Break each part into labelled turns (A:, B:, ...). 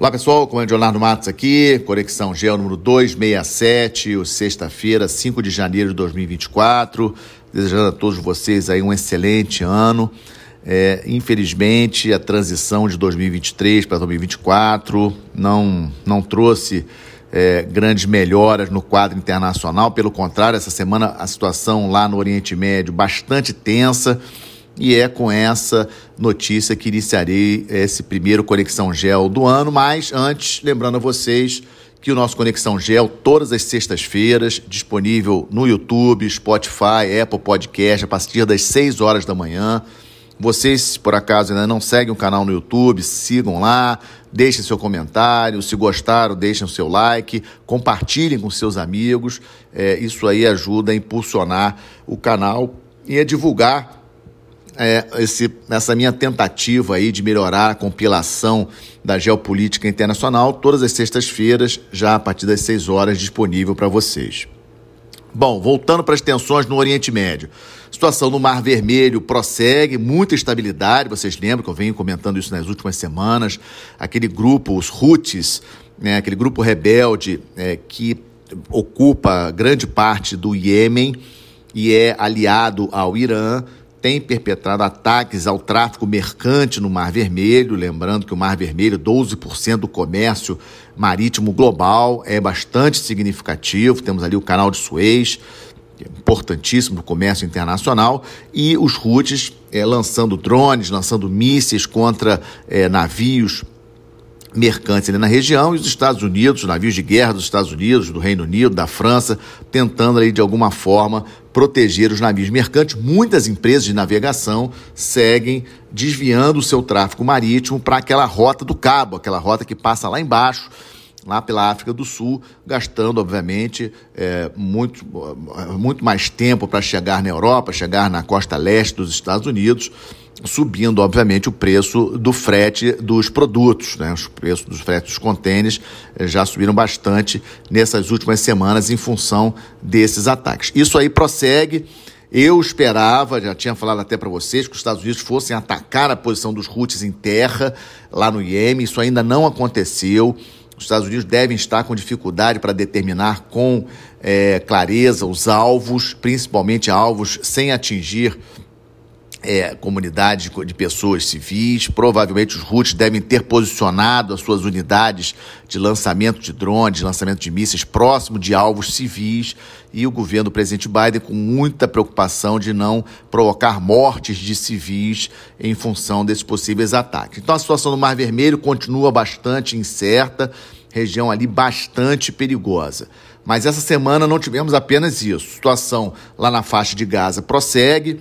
A: Olá pessoal, comandante Leonardo Matos aqui, Conexão Gel número 267, sexta-feira, 5 de janeiro de 2024. Desejando a todos vocês aí um excelente ano. É, infelizmente, a transição de 2023 para 2024 não, não trouxe é, grandes melhoras no quadro internacional. Pelo contrário, essa semana a situação lá no Oriente Médio bastante tensa. E é com essa notícia que iniciarei esse primeiro Conexão Gel do ano. Mas antes, lembrando a vocês que o nosso Conexão Gel, todas as sextas-feiras, disponível no YouTube, Spotify, Apple Podcast, a partir das 6 horas da manhã. Vocês, por acaso, ainda não seguem o canal no YouTube, sigam lá, deixem seu comentário. Se gostaram, deixem o seu like, compartilhem com seus amigos. É, isso aí ajuda a impulsionar o canal e a divulgar é, esse, essa minha tentativa aí de melhorar a compilação da geopolítica internacional, todas as sextas-feiras, já a partir das 6 horas, disponível para vocês. Bom, voltando para as tensões no Oriente Médio. A situação no Mar Vermelho prossegue, muita estabilidade. Vocês lembram que eu venho comentando isso nas últimas semanas. Aquele grupo, os Houthis, né, aquele grupo rebelde é, que ocupa grande parte do Iêmen e é aliado ao Irã, tem perpetrado ataques ao tráfico mercante no Mar Vermelho, lembrando que o Mar Vermelho, 12% do comércio marítimo global, é bastante significativo. Temos ali o canal de Suez, é importantíssimo no comércio internacional, e os Houthis é, lançando drones, lançando mísseis contra é, navios mercantes ali na região e os Estados Unidos, navios de guerra dos Estados Unidos, do Reino Unido, da França, tentando ali de alguma forma proteger os navios mercantes. Muitas empresas de navegação seguem desviando o seu tráfego marítimo para aquela rota do Cabo, aquela rota que passa lá embaixo, lá pela África do Sul, gastando, obviamente, é, muito, muito mais tempo para chegar na Europa, chegar na costa leste dos Estados Unidos subindo, obviamente, o preço do frete dos produtos. Né? Os preços dos fretes dos contêineres eh, já subiram bastante nessas últimas semanas em função desses ataques. Isso aí prossegue. Eu esperava, já tinha falado até para vocês, que os Estados Unidos fossem atacar a posição dos Houthis em terra, lá no Iêmen. Isso ainda não aconteceu. Os Estados Unidos devem estar com dificuldade para determinar com é, clareza os alvos, principalmente alvos sem atingir é, comunidades de pessoas civis. Provavelmente os Houthis devem ter posicionado as suas unidades de lançamento de drones, de lançamento de mísseis próximo de alvos civis e o governo do presidente Biden com muita preocupação de não provocar mortes de civis em função desses possíveis ataques. Então a situação no Mar Vermelho continua bastante incerta, região ali bastante perigosa. Mas essa semana não tivemos apenas isso. A situação lá na faixa de Gaza prossegue,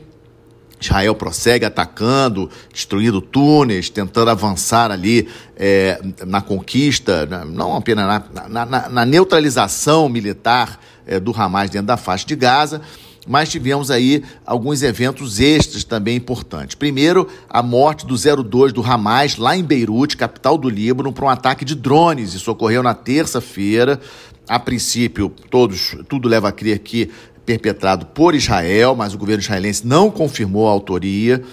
A: Israel prossegue atacando, destruindo túneis, tentando avançar ali é, na conquista, não apenas na, na, na neutralização militar é, do Hamas dentro da faixa de Gaza, mas tivemos aí alguns eventos extras também importantes. Primeiro, a morte do 02 do Hamas lá em Beirute, capital do Líbano, para um ataque de drones. Isso ocorreu na terça-feira. A princípio, todos, tudo leva a crer que perpetrado por Israel, mas o governo israelense não confirmou a autoria.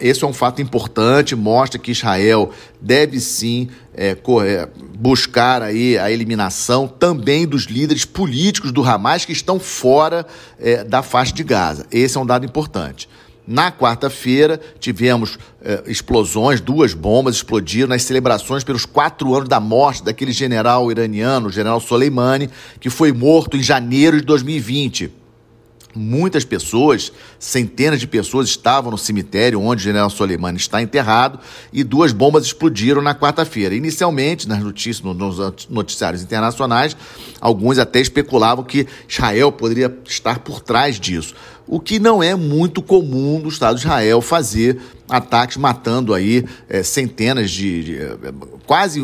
A: Esse é um fato importante, mostra que Israel deve sim é, buscar aí a eliminação também dos líderes políticos do Hamas que estão fora é, da faixa de Gaza. Esse é um dado importante. Na quarta-feira, tivemos é, explosões, duas bombas explodiram nas celebrações pelos quatro anos da morte daquele general iraniano, o general Soleimani, que foi morto em janeiro de 2020. Muitas pessoas, centenas de pessoas estavam no cemitério onde o general Soleimani está enterrado e duas bombas explodiram na quarta-feira. Inicialmente, nas notícias, nos noticiários internacionais, alguns até especulavam que Israel poderia estar por trás disso. O que não é muito comum do Estado de Israel fazer ataques matando aí é, centenas de, de, quase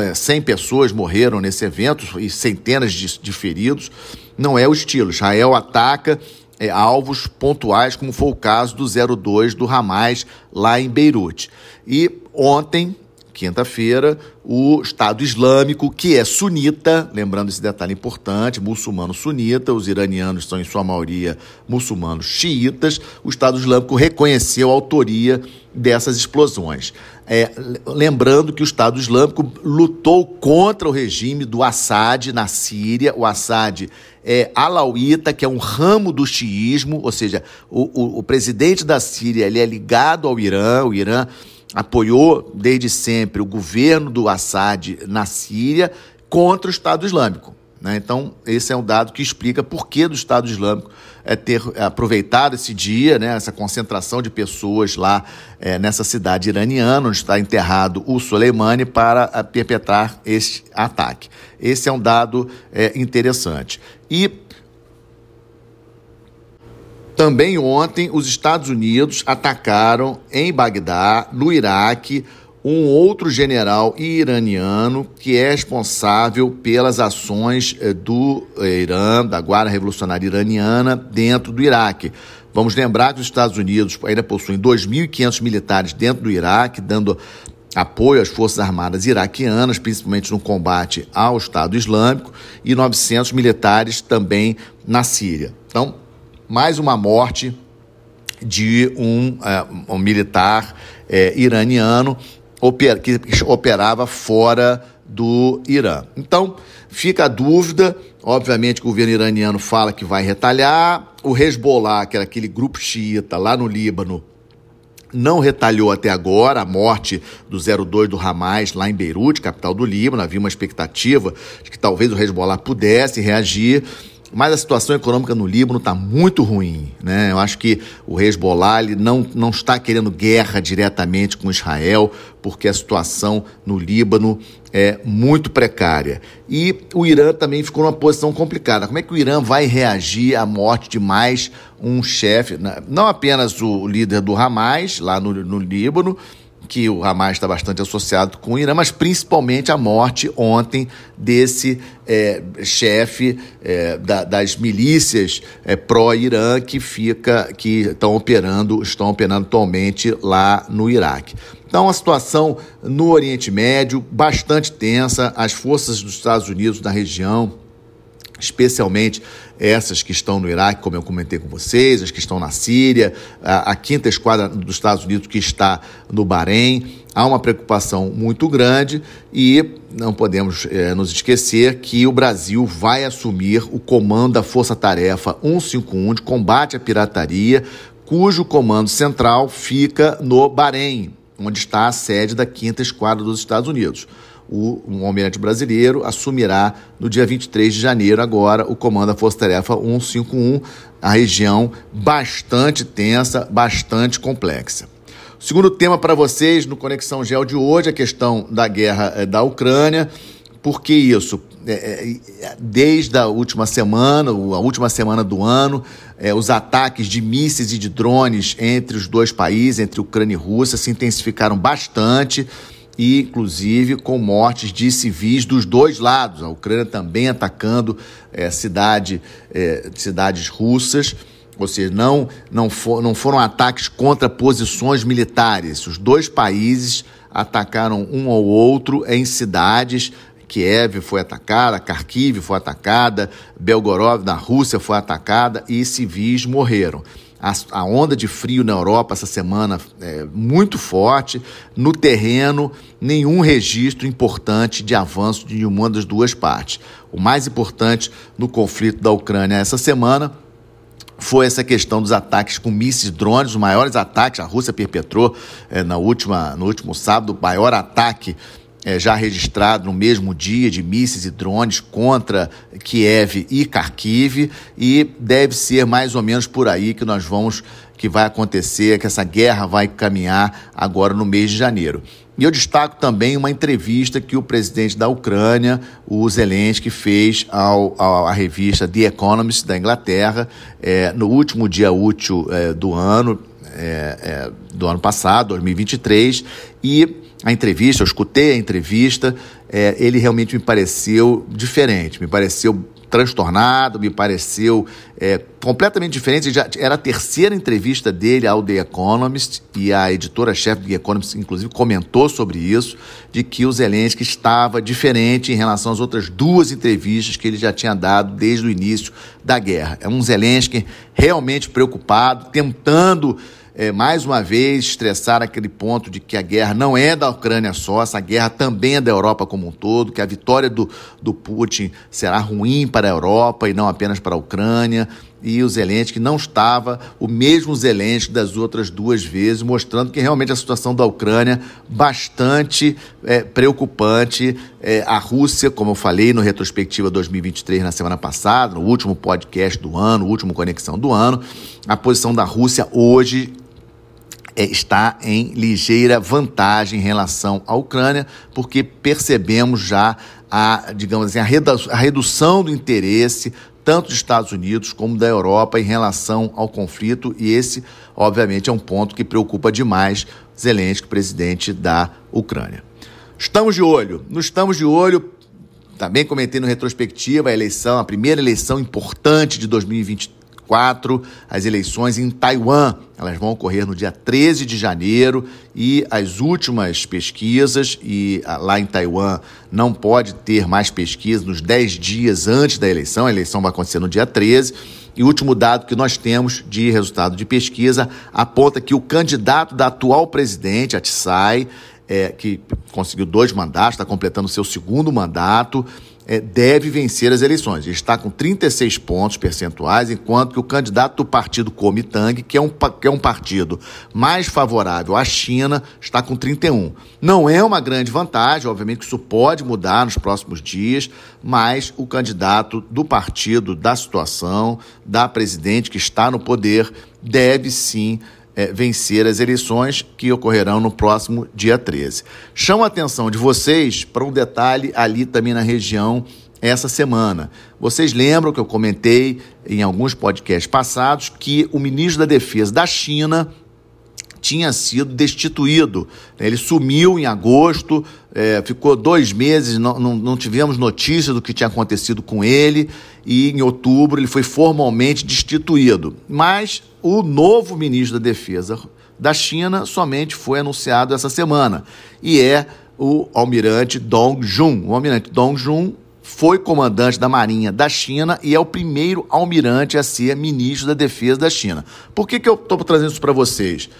A: é, 100 pessoas morreram nesse evento e centenas de, de feridos não é o estilo. Israel ataca é, alvos pontuais, como foi o caso do 02 do Hamas lá em Beirute. E ontem quinta-feira, o Estado Islâmico, que é sunita, lembrando esse detalhe importante, muçulmano sunita, os iranianos são em sua maioria muçulmanos xiitas, o Estado Islâmico reconheceu a autoria dessas explosões. É, lembrando que o Estado Islâmico lutou contra o regime do Assad na Síria. O Assad é alauíta, que é um ramo do xiismo, ou seja, o, o, o presidente da Síria ele é ligado ao Irã, o Irã apoiou desde sempre o governo do Assad na Síria contra o Estado Islâmico. Né? Então, esse é um dado que explica por que do Estado Islâmico é, ter aproveitado esse dia, né, essa concentração de pessoas lá é, nessa cidade iraniana, onde está enterrado o Soleimani, para a, perpetrar este ataque. Esse é um dado é, interessante. E também ontem, os Estados Unidos atacaram em Bagdá, no Iraque, um outro general iraniano que é responsável pelas ações eh, do eh, Irã, da Guarda Revolucionária Iraniana, dentro do Iraque. Vamos lembrar que os Estados Unidos ainda possuem 2.500 militares dentro do Iraque, dando apoio às Forças Armadas iraquianas, principalmente no combate ao Estado Islâmico, e 900 militares também na Síria. Então, mais uma morte de um, uh, um militar uh, iraniano que operava fora do Irã. Então, fica a dúvida. Obviamente, o governo iraniano fala que vai retalhar. O Hezbollah, que era aquele grupo xiita lá no Líbano, não retalhou até agora a morte do 02 do Hamas lá em Beirute, capital do Líbano. Havia uma expectativa de que talvez o Hezbollah pudesse reagir mas a situação econômica no Líbano está muito ruim. Né? Eu acho que o Hezbollah ele não, não está querendo guerra diretamente com Israel, porque a situação no Líbano é muito precária. E o Irã também ficou numa posição complicada. Como é que o Irã vai reagir à morte de mais um chefe, não apenas o líder do Hamas, lá no, no Líbano, que o Hamas está bastante associado com o Irã, mas principalmente a morte ontem desse é, chefe é, da, das milícias é, pró-Irã que fica, que estão operando, estão operando atualmente lá no Iraque. Então, a situação no Oriente Médio bastante tensa, as forças dos Estados Unidos na região especialmente essas que estão no Iraque, como eu comentei com vocês, as que estão na Síria, a, a quinta esquadra dos Estados Unidos que está no Bahrein. Há uma preocupação muito grande e não podemos é, nos esquecer que o Brasil vai assumir o comando da Força Tarefa 151 de combate à pirataria, cujo comando central fica no Bahrein, onde está a sede da quinta esquadra dos Estados Unidos o um almirante brasileiro assumirá no dia 23 de janeiro agora o comando da Força Tarefa 151, a região bastante tensa, bastante complexa. Segundo tema para vocês no Conexão Gel de hoje, a questão da guerra eh, da Ucrânia. Por que isso? É, desde a última semana, a última semana do ano, é, os ataques de mísseis e de drones entre os dois países, entre Ucrânia e Rússia, se intensificaram bastante e, inclusive, com mortes de civis dos dois lados. A Ucrânia também atacando é, cidade, é, cidades russas, ou seja, não, não, for, não foram ataques contra posições militares. Os dois países atacaram um ao outro em cidades. Kiev foi atacada, Kharkiv foi atacada, Belgorod na Rússia foi atacada e civis morreram a, a onda de frio na Europa essa semana é muito forte. No terreno, nenhum registro importante de avanço de nenhuma das duas partes. O mais importante no conflito da Ucrânia essa semana foi essa questão dos ataques com mísseis drones, os maiores ataques. A Rússia perpetrou é, na última, no último sábado o maior ataque é, já registrado no mesmo dia de mísseis e drones contra Kiev e Kharkiv e deve ser mais ou menos por aí que nós vamos que vai acontecer, que essa guerra vai caminhar agora no mês de janeiro. E eu destaco também uma entrevista que o presidente da Ucrânia, o Zelensky, fez ao, ao à revista The Economist da Inglaterra é, no último dia útil é, do ano, é, é do ano passado, 2023, e a entrevista, eu escutei a entrevista, é, ele realmente me pareceu diferente, me pareceu transtornado, me pareceu é, completamente diferente. Já era a terceira entrevista dele ao The Economist e a editora-chefe do The Economist, inclusive, comentou sobre isso, de que o Zelensky estava diferente em relação às outras duas entrevistas que ele já tinha dado desde o início da guerra. É um Zelensky realmente preocupado, tentando é, mais uma vez estressar aquele ponto de que a guerra não é da Ucrânia só, essa guerra também é da Europa como um todo, que a vitória do, do Putin será ruim para a Europa e não apenas para a Ucrânia. E o Zelensky não estava o mesmo Zelensky das outras duas vezes, mostrando que realmente a situação da Ucrânia bastante é, preocupante. É, a Rússia, como eu falei no Retrospectiva 2023 na semana passada, no último podcast do ano, último Conexão do ano, a posição da Rússia hoje está em ligeira vantagem em relação à Ucrânia, porque percebemos já a, digamos assim, a redução do interesse tanto dos Estados Unidos como da Europa em relação ao conflito, e esse, obviamente, é um ponto que preocupa demais Zelensky, presidente da Ucrânia. Estamos de olho, não estamos de olho. Também comentei no retrospectiva a eleição, a primeira eleição importante de 2023 2024, as eleições em Taiwan. Elas vão ocorrer no dia 13 de janeiro e as últimas pesquisas, e ah, lá em Taiwan não pode ter mais pesquisa nos 10 dias antes da eleição, a eleição vai acontecer no dia 13. E o último dado que nós temos de resultado de pesquisa aponta que o candidato da atual presidente, Tsai, é, que conseguiu dois mandatos, está completando seu segundo mandato, é, deve vencer as eleições. Ele está com 36 pontos percentuais, enquanto que o candidato do partido Kuomintang, que é um, que é um partido mais favorável à China, está com 31. Não é uma grande vantagem, obviamente que isso pode mudar nos próximos dias, mas o candidato do partido, da situação, da presidente que está no poder, deve sim é, vencer as eleições que ocorrerão no próximo dia 13. Chamo a atenção de vocês para um detalhe ali também na região essa semana. Vocês lembram que eu comentei em alguns podcasts passados que o ministro da Defesa da China tinha sido destituído. Ele sumiu em agosto, é, ficou dois meses, não, não, não, tivemos notícia do que tinha acontecido com ele, e em outubro ele foi formalmente destituído. Mas o novo ministro da Defesa da China somente foi anunciado essa semana, e é o almirante Dong Jun. O almirante Dong Jun foi comandante da Marinha da China e é o primeiro almirante a ser ministro da Defesa da China. Por que, que eu estou trazendo isso para vocês?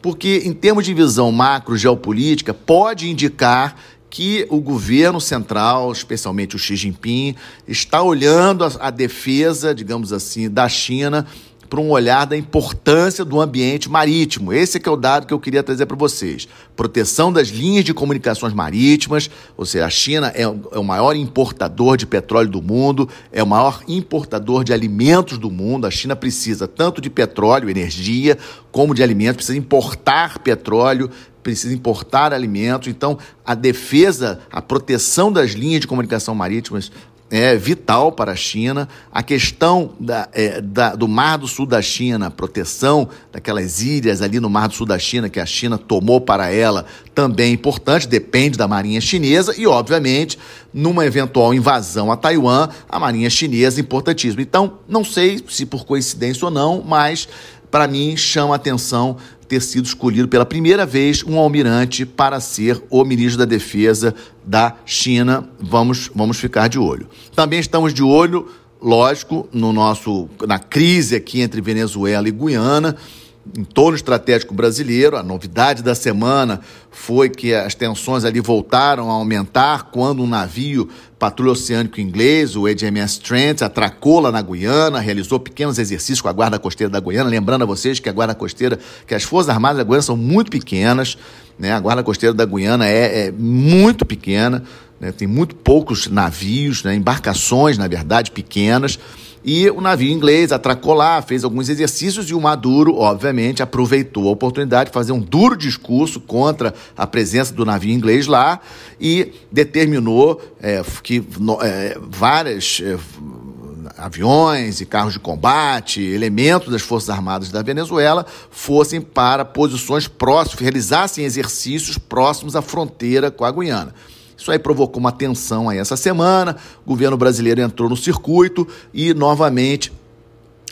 A: Porque, em termos de visão macro geopolítica, pode indicar que o governo central, especialmente o Xi Jinping, está olhando a, a defesa, digamos assim, da China para um olhar da importância do ambiente marítimo. Esse é é o dado que eu queria trazer para vocês. Proteção das linhas de comunicações marítimas, ou seja, a China é, é o maior importador de petróleo do mundo, é o maior importador de alimentos do mundo. A China precisa tanto de petróleo, energia, como de alimentos, precisa importar petróleo, precisa importar alimentos. Então, a defesa, a proteção das linhas de comunicação marítimas é vital para a China. A questão da, é, da, do Mar do Sul da China, proteção daquelas ilhas ali no Mar do Sul da China que a China tomou para ela, também é importante, depende da Marinha Chinesa e, obviamente, numa eventual invasão a Taiwan, a Marinha Chinesa é importantíssima. Então, não sei se por coincidência ou não, mas para mim chama atenção ter sido escolhido pela primeira vez um almirante para ser o ministro da Defesa da China. Vamos, vamos ficar de olho. Também estamos de olho, lógico, no nosso na crise aqui entre Venezuela e Guiana em torno estratégico brasileiro. A novidade da semana foi que as tensões ali voltaram a aumentar quando um navio patrulha oceânico inglês, o HMS Trent, atracou lá na Guiana, realizou pequenos exercícios com a Guarda Costeira da Guiana. Lembrando a vocês que a Guarda Costeira, que as Forças Armadas da Guiana são muito pequenas, né? A Guarda Costeira da Guiana é, é muito pequena, né? tem muito poucos navios, né? embarcações, na verdade, pequenas. E o navio inglês atracou lá, fez alguns exercícios e o Maduro, obviamente, aproveitou a oportunidade de fazer um duro discurso contra a presença do navio inglês lá e determinou é, que é, várias. É, aviões e carros de combate, elementos das Forças Armadas da Venezuela, fossem para posições próximas, realizassem exercícios próximos à fronteira com a Guiana. Isso aí provocou uma tensão aí essa semana. O governo brasileiro entrou no circuito e novamente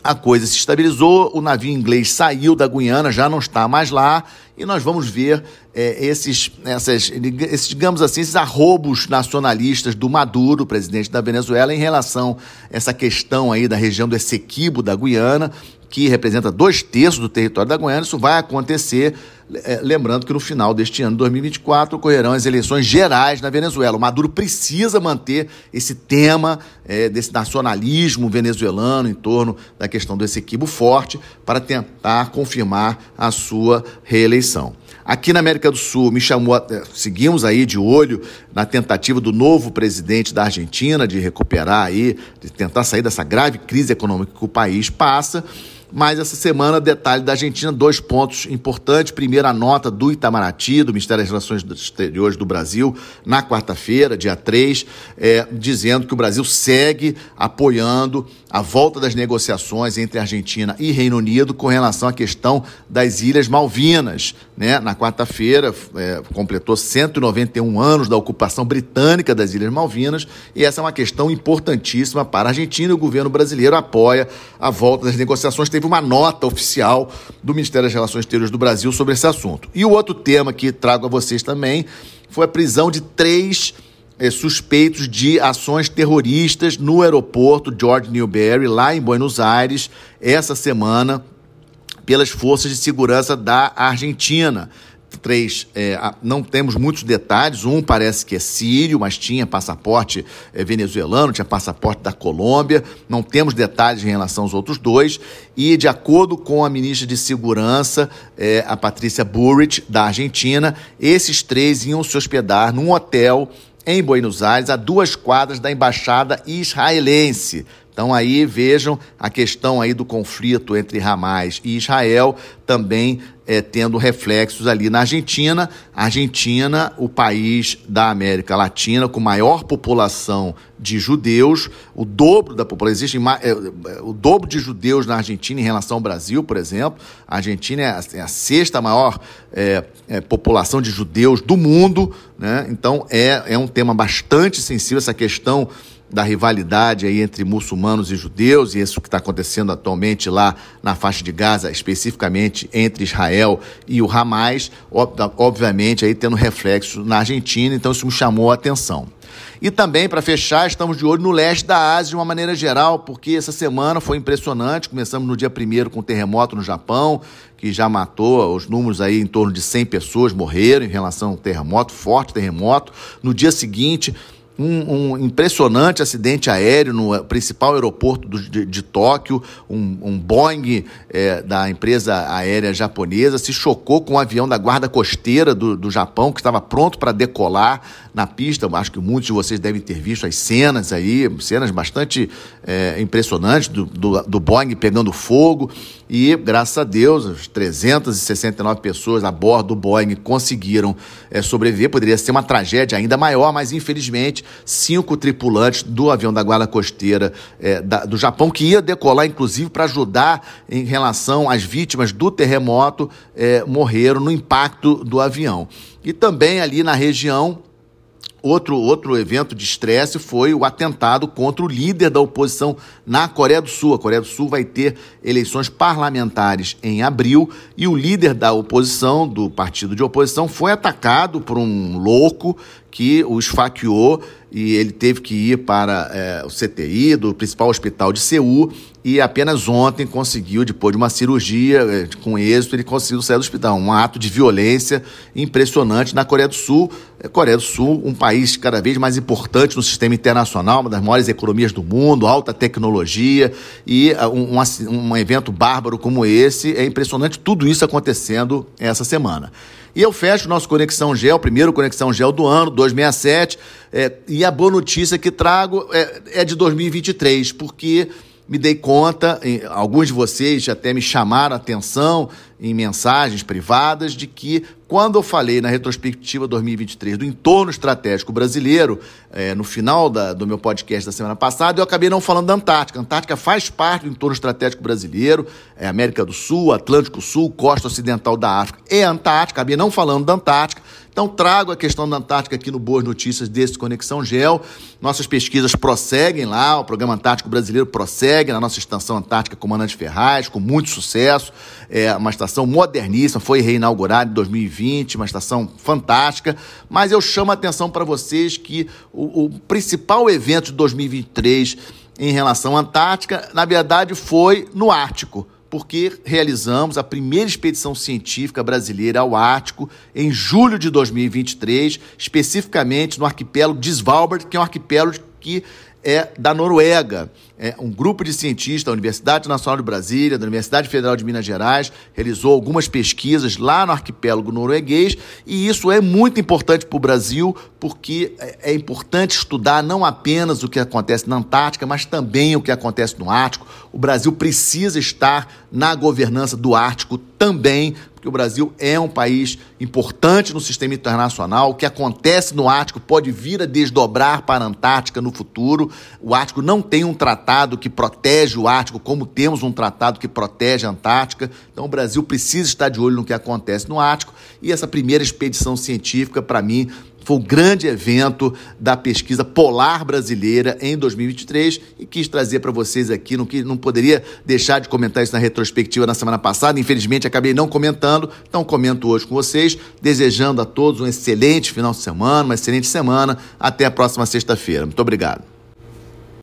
A: a coisa se estabilizou, o navio inglês saiu da Guiana, já não está mais lá, e nós vamos ver é, esses, essas, esses, digamos assim, esses arrobos nacionalistas do Maduro, presidente da Venezuela, em relação a essa questão aí da região do Essequibo da Guiana, que representa dois terços do território da Guiana. Isso vai acontecer, é, lembrando que no final deste ano, 2024, ocorrerão as eleições gerais na Venezuela. O Maduro precisa manter esse tema é, desse nacionalismo venezuelano em torno da questão do Essequibo forte para tentar confirmar a sua reeleição. Aqui na América do Sul, me chamou, seguimos aí de olho na tentativa do novo presidente da Argentina de recuperar aí, de tentar sair dessa grave crise econômica que o país passa. Mas essa semana, detalhe da Argentina, dois pontos importantes. Primeiro, a nota do Itamaraty, do Ministério das Relações Exteriores do Brasil, na quarta-feira, dia 3, é, dizendo que o Brasil segue apoiando a volta das negociações entre Argentina e Reino Unido com relação à questão das Ilhas Malvinas. Né? Na quarta-feira, é, completou 191 anos da ocupação britânica das Ilhas Malvinas, e essa é uma questão importantíssima para a Argentina e o governo brasileiro apoia a volta das negociações teve uma nota oficial do Ministério das Relações Exteriores do Brasil sobre esse assunto. E o outro tema que trago a vocês também foi a prisão de três eh, suspeitos de ações terroristas no aeroporto George Newberry, lá em Buenos Aires, essa semana, pelas forças de segurança da Argentina três, é, não temos muitos detalhes. Um parece que é sírio, mas tinha passaporte é, venezuelano, tinha passaporte da Colômbia. Não temos detalhes em relação aos outros dois. E, de acordo com a ministra de Segurança, é, a Patrícia Burrich, da Argentina, esses três iam se hospedar num hotel em Buenos Aires, a duas quadras da embaixada israelense. Então aí vejam a questão aí do conflito entre Hamas e Israel também é, tendo reflexos ali na Argentina. Argentina, o país da América Latina com maior população de judeus, o dobro da população, existe é, o dobro de judeus na Argentina em relação ao Brasil, por exemplo. A Argentina é a, é a sexta maior é, é, população de judeus do mundo, né? Então é, é um tema bastante sensível essa questão da rivalidade aí entre muçulmanos e judeus, e isso que está acontecendo atualmente lá na faixa de Gaza, especificamente entre Israel e o Hamas, obviamente aí tendo reflexo na Argentina, então isso me chamou a atenção. E também, para fechar, estamos de olho no leste da Ásia de uma maneira geral, porque essa semana foi impressionante. Começamos no dia 1 com o terremoto no Japão, que já matou os números aí em torno de 100 pessoas morreram em relação ao terremoto, forte terremoto. No dia seguinte, um, um, impressionante acidente aéreo no principal aeroporto do, de, de, Tóquio. Um, um Boeing é, da empresa aérea japonesa se chocou com um avião da guarda costeira do, do Japão que estava pronto para decolar na pista. Acho que muitos de vocês devem ter visto as cenas aí, cenas bastante é, impressionantes do, do, do Boeing pegando fogo. E, graças a Deus, as 369 pessoas a bordo do Boeing conseguiram é, sobreviver. Poderia ser uma tragédia ainda maior, mas infelizmente, cinco tripulantes do avião da Guarda Costeira é, da, do Japão, que ia decolar, inclusive, para ajudar em relação às vítimas do terremoto, é, morreram no impacto do avião. E também ali na região Outro, outro evento de estresse foi o atentado contra o líder da oposição na Coreia do Sul. A Coreia do Sul vai ter eleições parlamentares em abril e o líder da oposição, do partido de oposição, foi atacado por um louco que o esfaqueou e ele teve que ir para é, o CTI do principal hospital de Seul e apenas ontem conseguiu, depois de uma cirurgia é, com êxito, ele conseguiu sair do hospital. Um ato de violência impressionante na Coreia do Sul. É, Coreia do Sul, um país cada vez mais importante no sistema internacional, uma das maiores economias do mundo, alta tecnologia, e é, um, um, um evento bárbaro como esse, é impressionante tudo isso acontecendo essa semana. E eu fecho nosso Conexão Gel, primeiro Conexão Gel do ano, 267. É, e a boa notícia que trago é, é de 2023, porque me dei conta, alguns de vocês até me chamaram a atenção em mensagens privadas, de que quando eu falei na retrospectiva 2023 do entorno estratégico brasileiro, é, no final da, do meu podcast da semana passada, eu acabei não falando da Antártica. A Antártica faz parte do entorno estratégico brasileiro, é América do Sul, Atlântico Sul, costa ocidental da África e Antártica. Acabei não falando da Antártica. Então trago a questão da Antártica aqui no Boas Notícias desse Conexão Gel. Nossas pesquisas prosseguem lá, o Programa Antártico Brasileiro prossegue na nossa estação Antártica Comandante Ferraz, com muito sucesso. É uma estação moderníssima, foi reinaugurada em 2020, uma estação fantástica. Mas eu chamo a atenção para vocês que o, o principal evento de 2023 em relação à Antártica, na verdade, foi no Ártico porque realizamos a primeira expedição científica brasileira ao Ártico em julho de 2023, especificamente no arquipélago de Svalbard, que é um arquipélago que é da Noruega. É um grupo de cientistas da Universidade Nacional de Brasília, da Universidade Federal de Minas Gerais, realizou algumas pesquisas lá no arquipélago norueguês, e isso é muito importante para o Brasil, porque é, é importante estudar não apenas o que acontece na Antártica, mas também o que acontece no Ártico. O Brasil precisa estar na governança do Ártico também, porque o Brasil é um país importante no sistema internacional. O que acontece no Ártico pode vir a desdobrar para a Antártica no futuro. O Ártico não tem um tratado que protege o Ártico, como temos um tratado que protege a Antártica. Então o Brasil precisa estar de olho no que acontece no Ártico. E essa primeira expedição científica, para mim, foi o grande evento da pesquisa polar brasileira em 2023 e quis trazer para vocês aqui, não, não poderia deixar de comentar isso na retrospectiva na semana passada, infelizmente acabei não comentando, então comento hoje com vocês, desejando a todos um excelente final de semana, uma excelente semana, até a próxima sexta-feira. Muito obrigado.